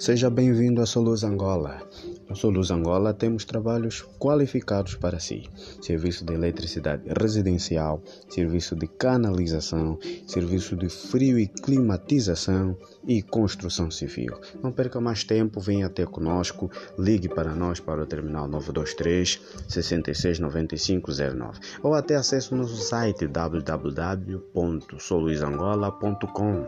Seja bem-vindo à Soluz Angola. Na Soluz Angola temos trabalhos qualificados para si: serviço de eletricidade residencial, serviço de canalização, serviço de frio e climatização e construção civil. Não perca mais tempo, venha até conosco, ligue para nós para o terminal 923 669509 ou até acesse o nosso site www.soluzangola.com.